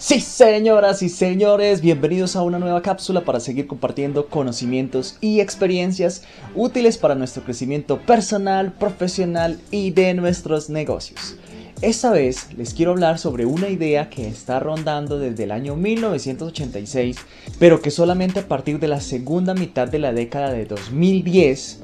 Sí, señoras y señores, bienvenidos a una nueva cápsula para seguir compartiendo conocimientos y experiencias útiles para nuestro crecimiento personal, profesional y de nuestros negocios. Esta vez les quiero hablar sobre una idea que está rondando desde el año 1986, pero que solamente a partir de la segunda mitad de la década de 2010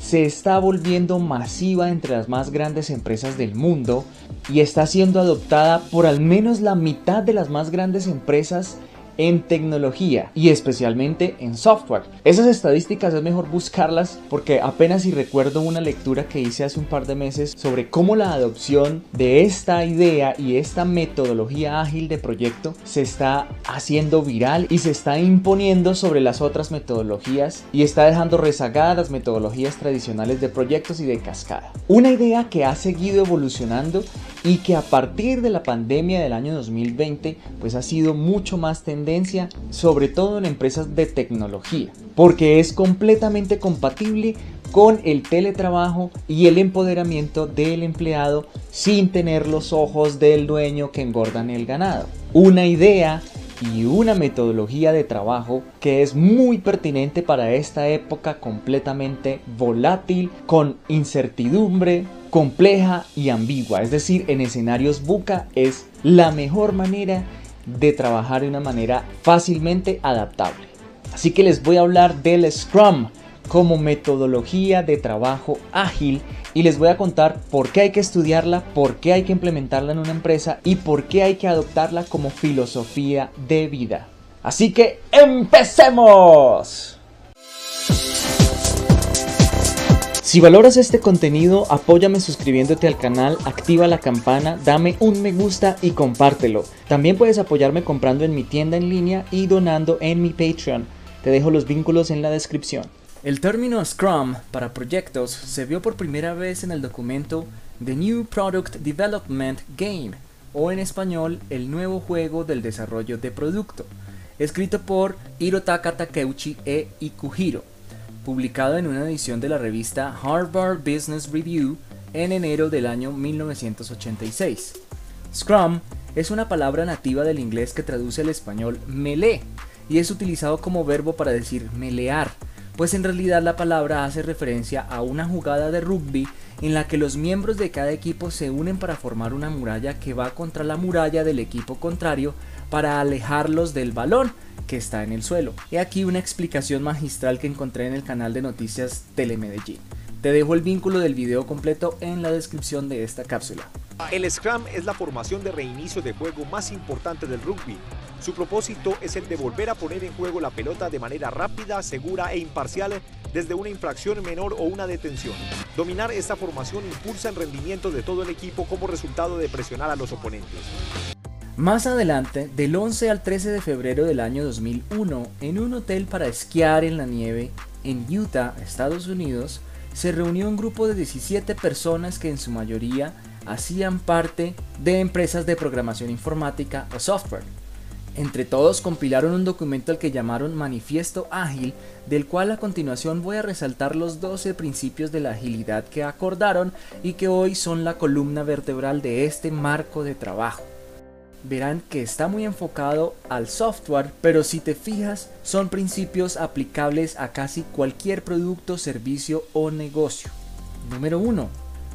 se está volviendo masiva entre las más grandes empresas del mundo y está siendo adoptada por al menos la mitad de las más grandes empresas en tecnología y especialmente en software. Esas estadísticas es mejor buscarlas porque apenas si recuerdo una lectura que hice hace un par de meses sobre cómo la adopción de esta idea y esta metodología ágil de proyecto se está haciendo viral y se está imponiendo sobre las otras metodologías y está dejando rezagadas las metodologías tradicionales de proyectos y de cascada. Una idea que ha seguido evolucionando y que a partir de la pandemia del año 2020 pues ha sido mucho más tendencia, sobre todo en empresas de tecnología, porque es completamente compatible con el teletrabajo y el empoderamiento del empleado sin tener los ojos del dueño que engordan el ganado. Una idea y una metodología de trabajo que es muy pertinente para esta época completamente volátil, con incertidumbre, compleja y ambigua. Es decir, en escenarios buca es la mejor manera de trabajar de una manera fácilmente adaptable. Así que les voy a hablar del Scrum como metodología de trabajo ágil y les voy a contar por qué hay que estudiarla, por qué hay que implementarla en una empresa y por qué hay que adoptarla como filosofía de vida. Así que empecemos. Si valoras este contenido, apóyame suscribiéndote al canal, activa la campana, dame un me gusta y compártelo. También puedes apoyarme comprando en mi tienda en línea y donando en mi Patreon. Te dejo los vínculos en la descripción. El término Scrum para proyectos se vio por primera vez en el documento The New Product Development Game, o en español, el nuevo juego del desarrollo de producto, escrito por Hirotaka Takeuchi e Ikuhiro publicado en una edición de la revista Harvard Business Review en enero del año 1986. Scrum es una palabra nativa del inglés que traduce al español melee y es utilizado como verbo para decir melear, pues en realidad la palabra hace referencia a una jugada de rugby en la que los miembros de cada equipo se unen para formar una muralla que va contra la muralla del equipo contrario para alejarlos del balón que está en el suelo. He aquí una explicación magistral que encontré en el canal de noticias Telemedellín. Te dejo el vínculo del video completo en la descripción de esta cápsula. El Scrum es la formación de reinicio de juego más importante del rugby. Su propósito es el de volver a poner en juego la pelota de manera rápida, segura e imparcial desde una infracción menor o una detención. Dominar esta formación impulsa el rendimiento de todo el equipo como resultado de presionar a los oponentes. Más adelante, del 11 al 13 de febrero del año 2001, en un hotel para esquiar en la nieve en Utah, Estados Unidos, se reunió un grupo de 17 personas que en su mayoría hacían parte de empresas de programación informática o software. Entre todos compilaron un documento al que llamaron Manifiesto Ágil, del cual a continuación voy a resaltar los 12 principios de la agilidad que acordaron y que hoy son la columna vertebral de este marco de trabajo verán que está muy enfocado al software, pero si te fijas, son principios aplicables a casi cualquier producto, servicio o negocio. Número 1.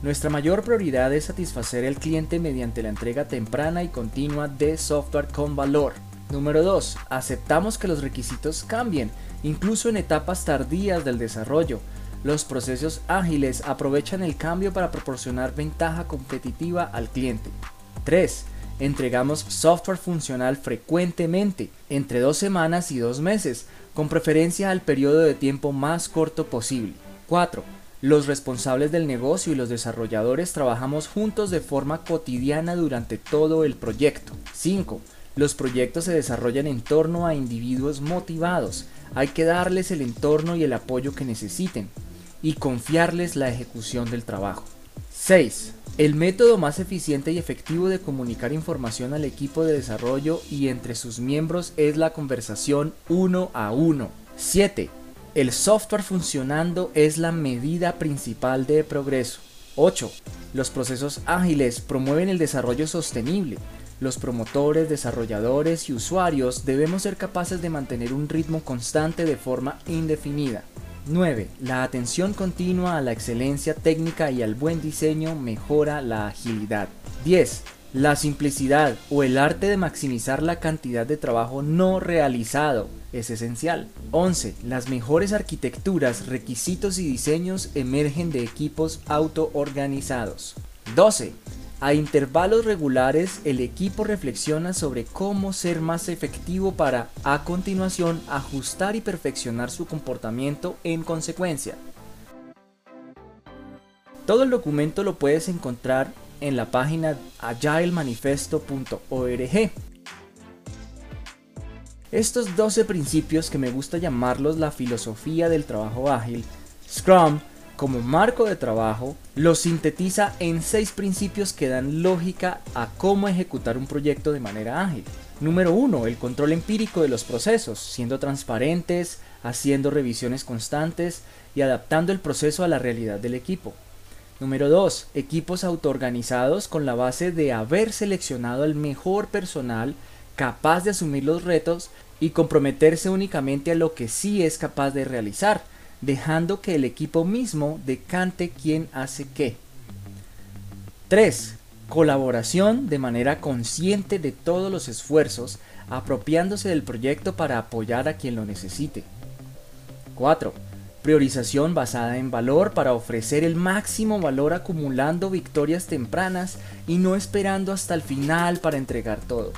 Nuestra mayor prioridad es satisfacer al cliente mediante la entrega temprana y continua de software con valor. Número 2. Aceptamos que los requisitos cambien, incluso en etapas tardías del desarrollo. Los procesos ágiles aprovechan el cambio para proporcionar ventaja competitiva al cliente. 3 entregamos software funcional frecuentemente, entre dos semanas y dos meses, con preferencia al periodo de tiempo más corto posible. 4. Los responsables del negocio y los desarrolladores trabajamos juntos de forma cotidiana durante todo el proyecto. 5. Los proyectos se desarrollan en torno a individuos motivados. Hay que darles el entorno y el apoyo que necesiten y confiarles la ejecución del trabajo. 6. El método más eficiente y efectivo de comunicar información al equipo de desarrollo y entre sus miembros es la conversación uno a uno. 7. El software funcionando es la medida principal de progreso. 8. Los procesos ágiles promueven el desarrollo sostenible. los promotores, desarrolladores y usuarios debemos ser capaces de mantener un ritmo constante de forma indefinida. 9. La atención continua a la excelencia técnica y al buen diseño mejora la agilidad. 10. La simplicidad o el arte de maximizar la cantidad de trabajo no realizado es esencial. 11. Las mejores arquitecturas, requisitos y diseños emergen de equipos autoorganizados. 12. A intervalos regulares el equipo reflexiona sobre cómo ser más efectivo para, a continuación, ajustar y perfeccionar su comportamiento en consecuencia. Todo el documento lo puedes encontrar en la página agilemanifesto.org. Estos 12 principios que me gusta llamarlos la filosofía del trabajo ágil, Scrum, como marco de trabajo, los sintetiza en 6 principios que dan lógica a cómo ejecutar un proyecto de manera ágil. Número 1. El control empírico de los procesos, siendo transparentes, haciendo revisiones constantes y adaptando el proceso a la realidad del equipo. Número 2. Equipos autoorganizados con la base de haber seleccionado el mejor personal capaz de asumir los retos y comprometerse únicamente a lo que sí es capaz de realizar, dejando que el equipo mismo decante quién hace qué. 3. Colaboración de manera consciente de todos los esfuerzos, apropiándose del proyecto para apoyar a quien lo necesite. 4 Priorización basada en valor para ofrecer el máximo valor acumulando victorias tempranas y no esperando hasta el final para entregar todo.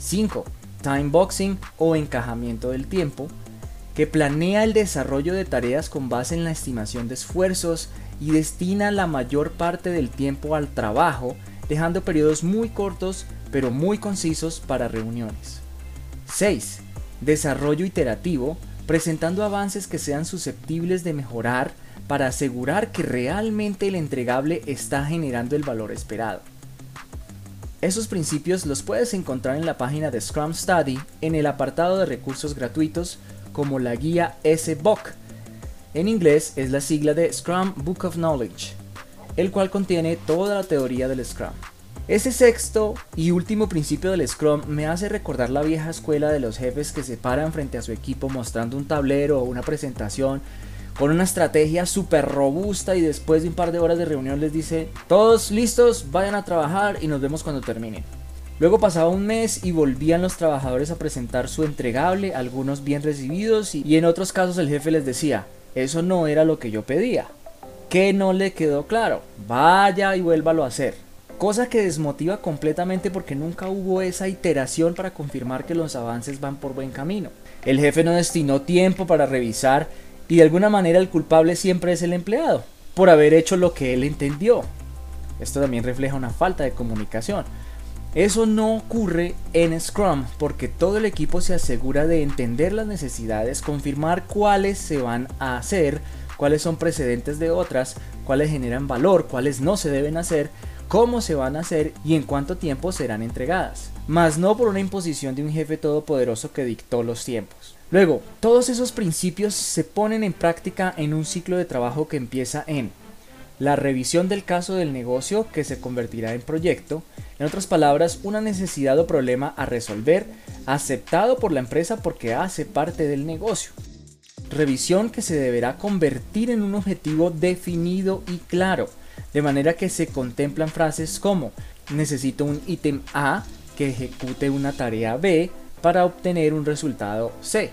5. Time boxing o encajamiento del tiempo, que planea el desarrollo de tareas con base en la estimación de esfuerzos y destina la mayor parte del tiempo al trabajo, dejando periodos muy cortos pero muy concisos para reuniones. 6. Desarrollo iterativo, presentando avances que sean susceptibles de mejorar para asegurar que realmente el entregable está generando el valor esperado. Esos principios los puedes encontrar en la página de Scrum Study en el apartado de recursos gratuitos como la guía SBOK. En inglés es la sigla de Scrum Book of Knowledge, el cual contiene toda la teoría del Scrum. Ese sexto y último principio del Scrum me hace recordar la vieja escuela de los jefes que se paran frente a su equipo mostrando un tablero o una presentación con una estrategia súper robusta y después de un par de horas de reunión les dice, todos listos, vayan a trabajar y nos vemos cuando terminen. Luego pasaba un mes y volvían los trabajadores a presentar su entregable, algunos bien recibidos y, en otros casos el jefe les decía, eso no era lo que yo pedía. ¿Qué no le quedó claro? Vaya y vuélvalo a hacer cosa que desmotiva completamente porque nunca hubo esa iteración para confirmar que los avances van por buen camino. El jefe no destinó tiempo para revisar y de alguna manera el culpable siempre es el empleado, por haber hecho lo que él entendió. Esto también refleja una falta de comunicación. Eso no ocurre en Scrum porque todo el equipo se asegura de entender las necesidades, confirmar cuáles se van a hacer, cuáles son precedentes de otras, cuáles generan valor, cuáles no se deben hacer cómo se van a hacer y en cuánto tiempo serán entregadas, mas no por una imposición de un jefe todopoderoso que dictó los tiempos. Luego, todos esos principios se ponen en práctica en un ciclo de trabajo que empieza en la revisión del caso del negocio que se convertirá en proyecto, en otras palabras, una necesidad o problema a resolver aceptado por la empresa porque hace parte del negocio. Revisión que se deberá convertir en un objetivo definido y claro, de manera que se contemplan frases como necesito un ítem A que ejecute una tarea B para obtener un resultado C.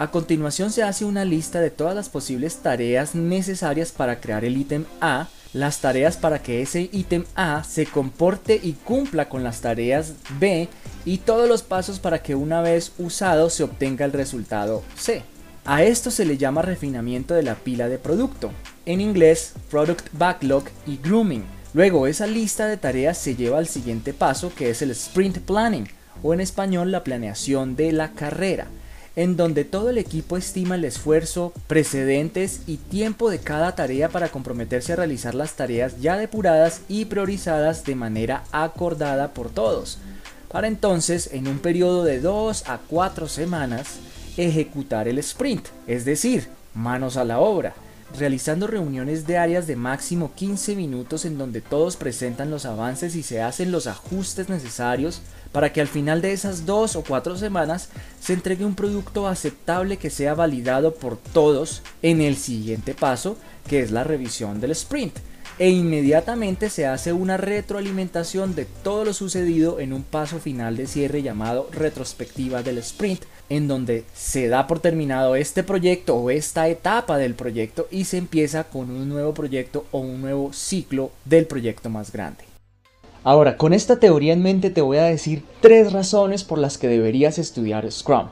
A continuación se hace una lista de todas las posibles tareas necesarias para crear el ítem A, las tareas para que ese ítem A se comporte y cumpla con las tareas B y todos los pasos para que una vez usado se obtenga el resultado C. A esto se le llama refinamiento de la pila de producto, en inglés Product Backlog y Grooming. Luego esa lista de tareas se lleva al siguiente paso que es el Sprint Planning o en español la planeación de la carrera, en donde todo el equipo estima el esfuerzo, precedentes y tiempo de cada tarea para comprometerse a realizar las tareas ya depuradas y priorizadas de manera acordada por todos. Para entonces, en un periodo de 2 a 4 semanas, ejecutar el sprint, es decir, manos a la obra, realizando reuniones diarias de máximo 15 minutos en donde todos presentan los avances y se hacen los ajustes necesarios para que al final de esas dos o cuatro semanas se entregue un producto aceptable que sea validado por todos en el siguiente paso, que es la revisión del sprint. E inmediatamente se hace una retroalimentación de todo lo sucedido en un paso final de cierre llamado retrospectiva del sprint, en donde se da por terminado este proyecto o esta etapa del proyecto y se empieza con un nuevo proyecto o un nuevo ciclo del proyecto más grande. Ahora, con esta teoría en mente te voy a decir tres razones por las que deberías estudiar Scrum.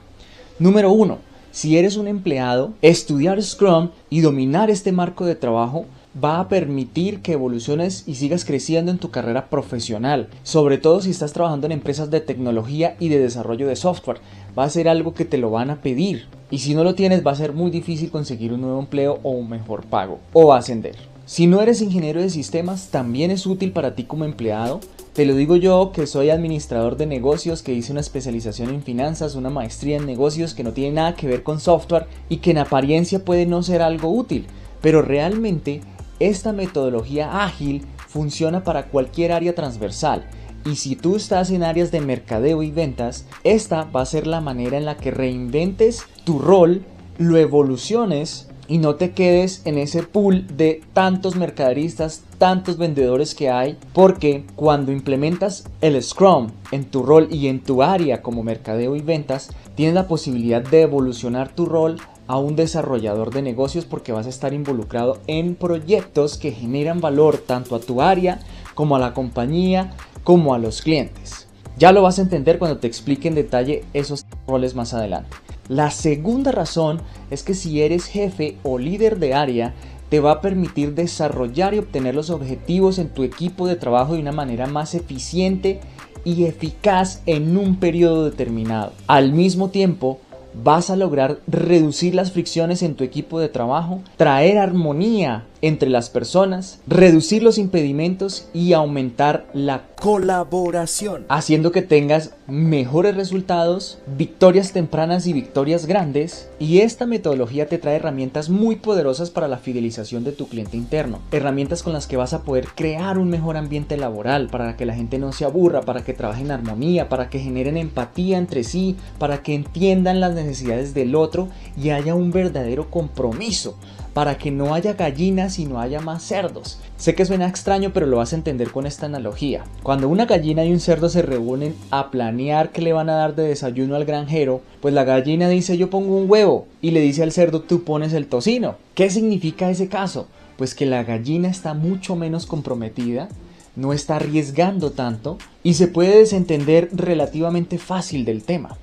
Número uno, si eres un empleado, estudiar Scrum y dominar este marco de trabajo va a permitir que evoluciones y sigas creciendo en tu carrera profesional, sobre todo si estás trabajando en empresas de tecnología y de desarrollo de software. Va a ser algo que te lo van a pedir y si no lo tienes va a ser muy difícil conseguir un nuevo empleo o un mejor pago o ascender. Si no eres ingeniero de sistemas, también es útil para ti como empleado. Te lo digo yo que soy administrador de negocios, que hice una especialización en finanzas, una maestría en negocios que no tiene nada que ver con software y que en apariencia puede no ser algo útil, pero realmente esta metodología ágil funciona para cualquier área transversal. Y si tú estás en áreas de mercadeo y ventas, esta va a ser la manera en la que reinventes tu rol, lo evoluciones y no te quedes en ese pool de tantos mercaderistas, tantos vendedores que hay, porque cuando implementas el Scrum en tu rol y en tu área como mercadeo y ventas, tienes la posibilidad de evolucionar tu rol a un desarrollador de negocios porque vas a estar involucrado en proyectos que generan valor tanto a tu área como a la compañía como a los clientes. Ya lo vas a entender cuando te explique en detalle esos roles más adelante. La segunda razón es que si eres jefe o líder de área, te va a permitir desarrollar y obtener los objetivos en tu equipo de trabajo de una manera más eficiente y eficaz en un periodo determinado. Al mismo tiempo, vas a lograr reducir las fricciones en tu equipo de trabajo, traer armonía entre las personas, reducir los impedimentos y aumentar la colaboración, haciendo que tengas mejores resultados, victorias tempranas y victorias grandes. Y esta metodología te trae herramientas muy poderosas para la fidelización de tu cliente interno, herramientas con las que vas a poder crear un mejor ambiente laboral para que la gente no se aburra, para que trabajen en armonía, para que generen empatía entre sí, para que entiendan las necesidades del otro y haya un verdadero compromiso para que no haya gallinas y no haya más cerdos. Sé que suena extraño, pero lo vas a entender con esta analogía. Cuando una gallina y un cerdo se reúnen a planear qué le van a dar de desayuno al granjero, pues la gallina dice yo pongo un huevo y le dice al cerdo tú pones el tocino. ¿Qué significa ese caso? Pues que la gallina está mucho menos comprometida, no está arriesgando tanto y se puede desentender relativamente fácil del tema.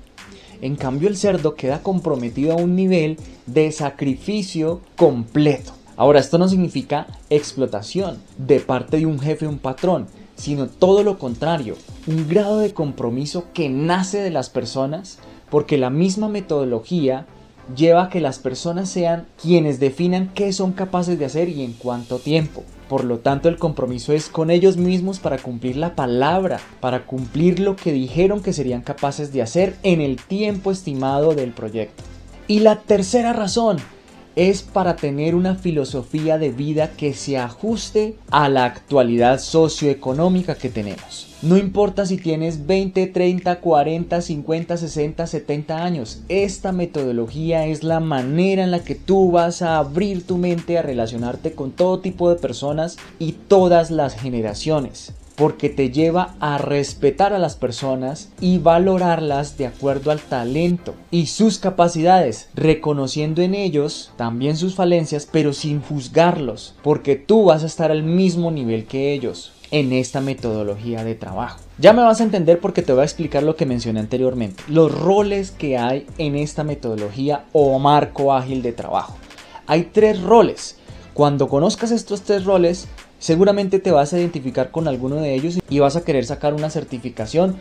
En cambio el cerdo queda comprometido a un nivel de sacrificio completo. Ahora, esto no significa explotación de parte de un jefe o un patrón, sino todo lo contrario, un grado de compromiso que nace de las personas porque la misma metodología lleva a que las personas sean quienes definan qué son capaces de hacer y en cuánto tiempo. Por lo tanto, el compromiso es con ellos mismos para cumplir la palabra, para cumplir lo que dijeron que serían capaces de hacer en el tiempo estimado del proyecto. Y la tercera razón es para tener una filosofía de vida que se ajuste a la actualidad socioeconómica que tenemos. No importa si tienes 20, 30, 40, 50, 60, 70 años, esta metodología es la manera en la que tú vas a abrir tu mente a relacionarte con todo tipo de personas y todas las generaciones porque te lleva a respetar a las personas y valorarlas de acuerdo al talento y sus capacidades, reconociendo en ellos también sus falencias, pero sin juzgarlos, porque tú vas a estar al mismo nivel que ellos en esta metodología de trabajo. Ya me vas a entender porque te voy a explicar lo que mencioné anteriormente, los roles que hay en esta metodología o marco ágil de trabajo. Hay tres roles. Cuando conozcas estos tres roles, Seguramente te vas a identificar con alguno de ellos y vas a querer sacar una certificación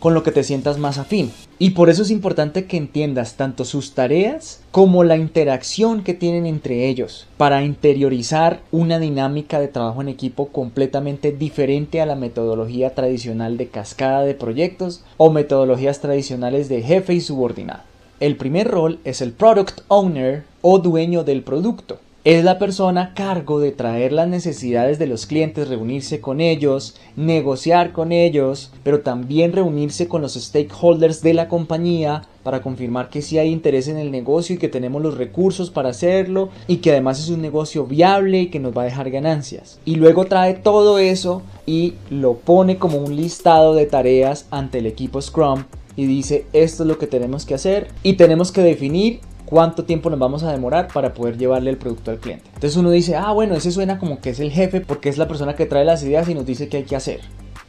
con lo que te sientas más afín. Y por eso es importante que entiendas tanto sus tareas como la interacción que tienen entre ellos para interiorizar una dinámica de trabajo en equipo completamente diferente a la metodología tradicional de cascada de proyectos o metodologías tradicionales de jefe y subordinado. El primer rol es el product owner o dueño del producto. Es la persona a cargo de traer las necesidades de los clientes, reunirse con ellos, negociar con ellos, pero también reunirse con los stakeholders de la compañía para confirmar que sí hay interés en el negocio y que tenemos los recursos para hacerlo y que además es un negocio viable y que nos va a dejar ganancias. Y luego trae todo eso y lo pone como un listado de tareas ante el equipo Scrum y dice esto es lo que tenemos que hacer y tenemos que definir cuánto tiempo nos vamos a demorar para poder llevarle el producto al cliente. Entonces uno dice, ah, bueno, ese suena como que es el jefe porque es la persona que trae las ideas y nos dice qué hay que hacer.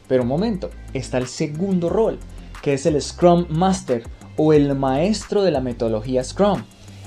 Pero un momento, está el segundo rol, que es el Scrum Master o el maestro de la metodología Scrum.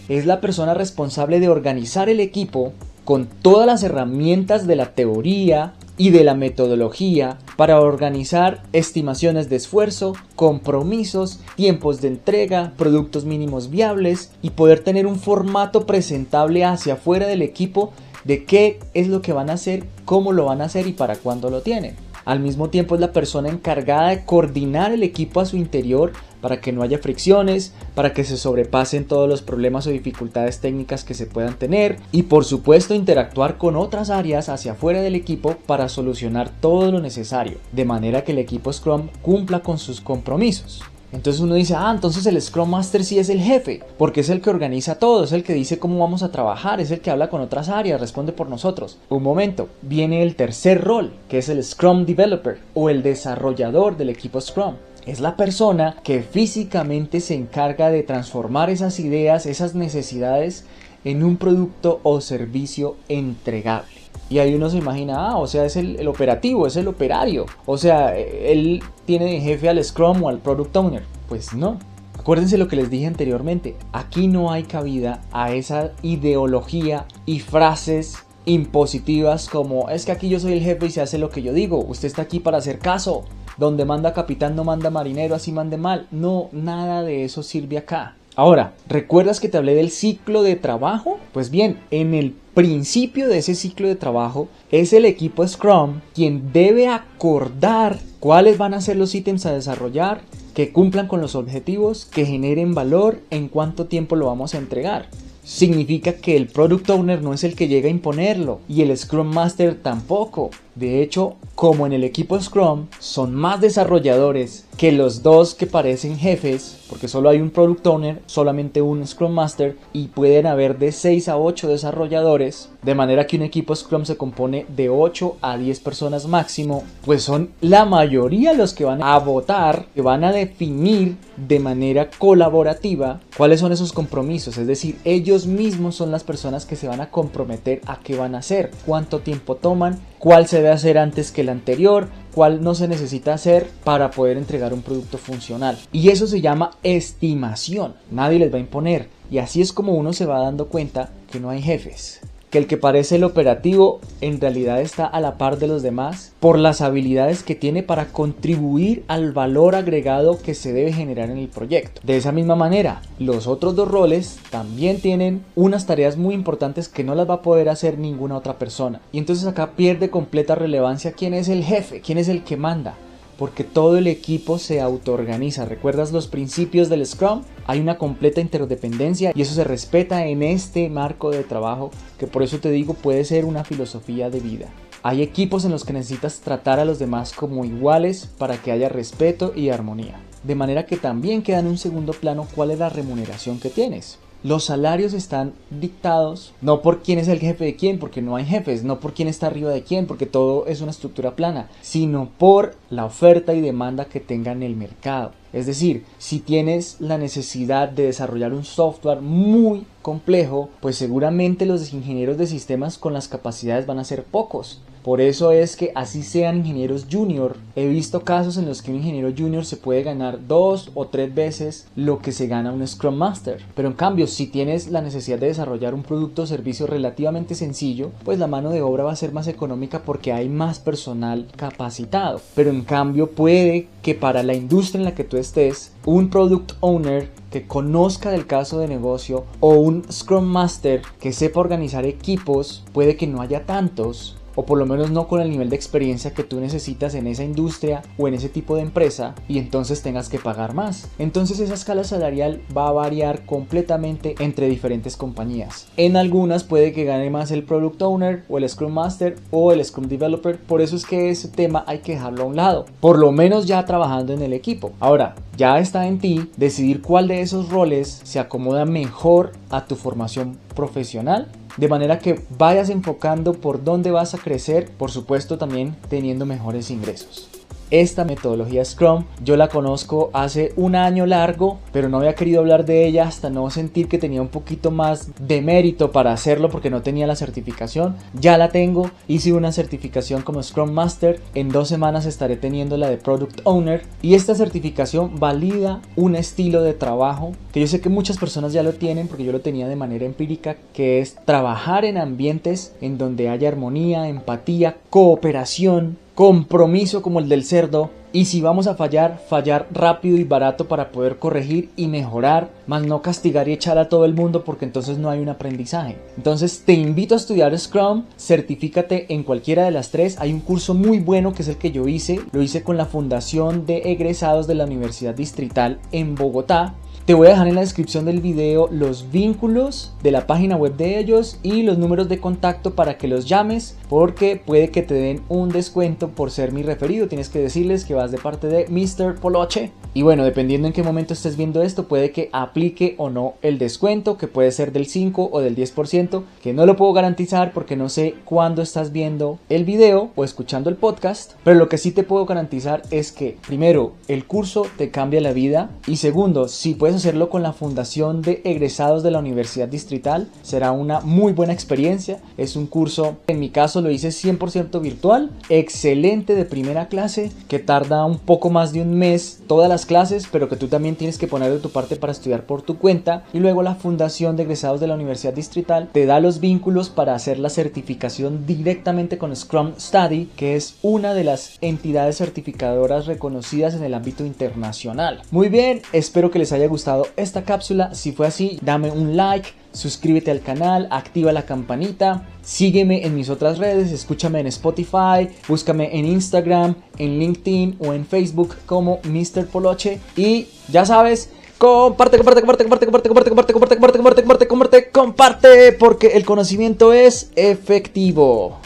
Es la persona responsable de organizar el equipo con todas las herramientas de la teoría, y de la metodología para organizar estimaciones de esfuerzo, compromisos, tiempos de entrega, productos mínimos viables y poder tener un formato presentable hacia afuera del equipo de qué es lo que van a hacer, cómo lo van a hacer y para cuándo lo tienen. Al mismo tiempo es la persona encargada de coordinar el equipo a su interior para que no haya fricciones, para que se sobrepasen todos los problemas o dificultades técnicas que se puedan tener y por supuesto interactuar con otras áreas hacia afuera del equipo para solucionar todo lo necesario, de manera que el equipo Scrum cumpla con sus compromisos. Entonces uno dice, ah, entonces el Scrum Master sí es el jefe, porque es el que organiza todo, es el que dice cómo vamos a trabajar, es el que habla con otras áreas, responde por nosotros. Un momento, viene el tercer rol, que es el Scrum Developer o el desarrollador del equipo Scrum es la persona que físicamente se encarga de transformar esas ideas, esas necesidades en un producto o servicio entregable. Y ahí uno se imagina, ah, o sea, es el, operativo, es el operario. O sea, él tiene de jefe al Scrum o al Product Owner. Pues no. Acuérdense lo que les dije anteriormente. Aquí no hay cabida a esa ideología y frases impositivas como es que aquí yo soy el jefe y se hace lo que yo digo. Usted está aquí para hacer caso. Donde manda capitán no manda marinero, así mande mal. No, nada de eso sirve acá. Ahora, ¿recuerdas que te hablé del ciclo de trabajo? Pues bien, en el principio de ese ciclo de trabajo es el equipo Scrum quien debe acordar cuáles van a ser los ítems a desarrollar, que cumplan con los objetivos, que generen valor, en cuánto tiempo lo vamos a entregar significa que el product owner no es el que llega a imponerlo y el Scrum Master tampoco. De hecho, como en el equipo Scrum son más desarrolladores que los dos que parecen jefes, porque solo hay un product owner, solamente un Scrum Master y pueden haber de 6 a 8 desarrolladores, de manera que un equipo Scrum se compone de 8 a 10 personas máximo, pues son la mayoría los que van a votar, que van a definir de manera colaborativa cuáles son esos compromisos, es decir, ellos mismos son las personas que se van a comprometer a qué van a hacer, cuánto tiempo toman, cuál se debe hacer antes que el anterior, cuál no se necesita hacer para poder entregar un producto funcional. Y eso se llama estimación. Nadie les va a imponer. Y así es como uno se va dando cuenta que no hay jefes que el que parece el operativo en realidad está a la par de los demás por las habilidades que tiene para contribuir al valor agregado que se debe generar en el proyecto. De esa misma manera, los otros dos roles también tienen unas tareas muy importantes que no las va a poder hacer ninguna otra persona. Y entonces acá pierde completa relevancia quién es el jefe, quién es el que manda porque todo el equipo se autoorganiza. ¿Recuerdas los principios del Scrum? Hay una completa interdependencia y eso se respeta en este marco de trabajo que por eso te digo puede ser una filosofía de vida. Hay equipos en los que necesitas tratar a los demás como iguales para que haya respeto y armonía. De manera que también queda en un segundo plano cuál es la remuneración que tienes. Los salarios están dictados no por quién es el jefe de quién, porque no hay jefes, no por quién está arriba de quién, porque todo es una estructura plana, sino por la oferta y demanda que tenga en el mercado. Es decir, si tienes la necesidad de desarrollar un software muy complejo, pues seguramente los ingenieros de sistemas con las capacidades van a ser pocos. Por eso es que así sean ingenieros junior, he visto casos en los que un ingeniero junior se puede ganar dos o tres veces lo que se gana un Scrum Master. Pero en cambio, si tienes la necesidad de desarrollar un producto o servicio relativamente sencillo, pues la mano de obra va a ser más económica porque hay más personal capacitado. Pero en cambio puede que para la industria en la que tú estés, un product owner que conozca del caso de negocio o un Scrum Master que sepa organizar equipos, puede que no haya tantos o por lo menos no con el nivel de experiencia que tú necesitas en esa industria o en ese tipo de empresa y entonces tengas que pagar más. Entonces esa escala salarial va a variar completamente entre diferentes compañías. En algunas puede que gane más el Product Owner o el Scrum Master o el Scrum Developer, por eso es que ese tema hay que dejarlo a un lado, por lo menos ya trabajando en el equipo. Ahora, ya está en ti decidir cuál de esos roles se acomoda mejor a tu formación profesional de manera que vayas enfocando por dónde vas a crecer, por supuesto también teniendo mejores ingresos. Esta metodología Scrum. Yo la conozco hace un año largo, pero no había querido hablar de ella hasta no sentir que tenía un poquito más de mérito para hacerlo porque no tenía la certificación. Ya la tengo, hice una certificación como Scrum Master, en dos semanas estaré teniendo la de Product Owner. Y esta certificación valida un estilo de trabajo que yo sé que muchas personas ya lo tienen porque yo lo tenía de manera empírica, que es trabajar en ambientes en donde haya armonía, empatía, cooperación, compromiso como el del cerdo y si vamos a fallar, fallar rápido y barato para poder corregir y mejorar, más no castigar y echar a todo el mundo porque entonces no hay un aprendizaje. Entonces te invito a estudiar Scrum, certifícate en cualquiera de las tres. Hay un curso muy bueno que es el que yo hice, lo hice con la Fundación de Egresados de la Universidad Distrital en Bogotá te voy a dejar en la descripción del video los vínculos de la página web de ellos y los números de contacto para que los llames porque puede que te den un descuento por ser mi referido. Tienes que decirles que vas de parte de Mr. Poloche. Y bueno, dependiendo en qué momento estés viendo esto, puede que aplique o no el descuento, que puede ser del 5 o del 10%, que no lo puedo garantizar porque no sé cuándo estás viendo el video o escuchando el podcast. Pero lo que sí te puedo garantizar es que, primero, el curso te cambia la vida y segundo, si puedes hacerlo con la Fundación de Egresados de la Universidad Distrital. Será una muy buena experiencia. Es un curso, en mi caso lo hice 100% virtual, excelente de primera clase, que tarda un poco más de un mes todas las clases, pero que tú también tienes que poner de tu parte para estudiar por tu cuenta. Y luego la Fundación de Egresados de la Universidad Distrital te da los vínculos para hacer la certificación directamente con Scrum Study, que es una de las entidades certificadoras reconocidas en el ámbito internacional. Muy bien, espero que les haya esta cápsula. Si fue así, dame un like, suscríbete al canal, activa la campanita, sígueme en mis otras redes, escúchame en Spotify, búscame en Instagram, en LinkedIn o en Facebook como Mr. Poloche. Y ya sabes, comparte, comparte, comparte, comparte, comparte, comparte, comparte, comparte, comparte, comparte, comparte, comparte, comparte, porque el conocimiento es efectivo.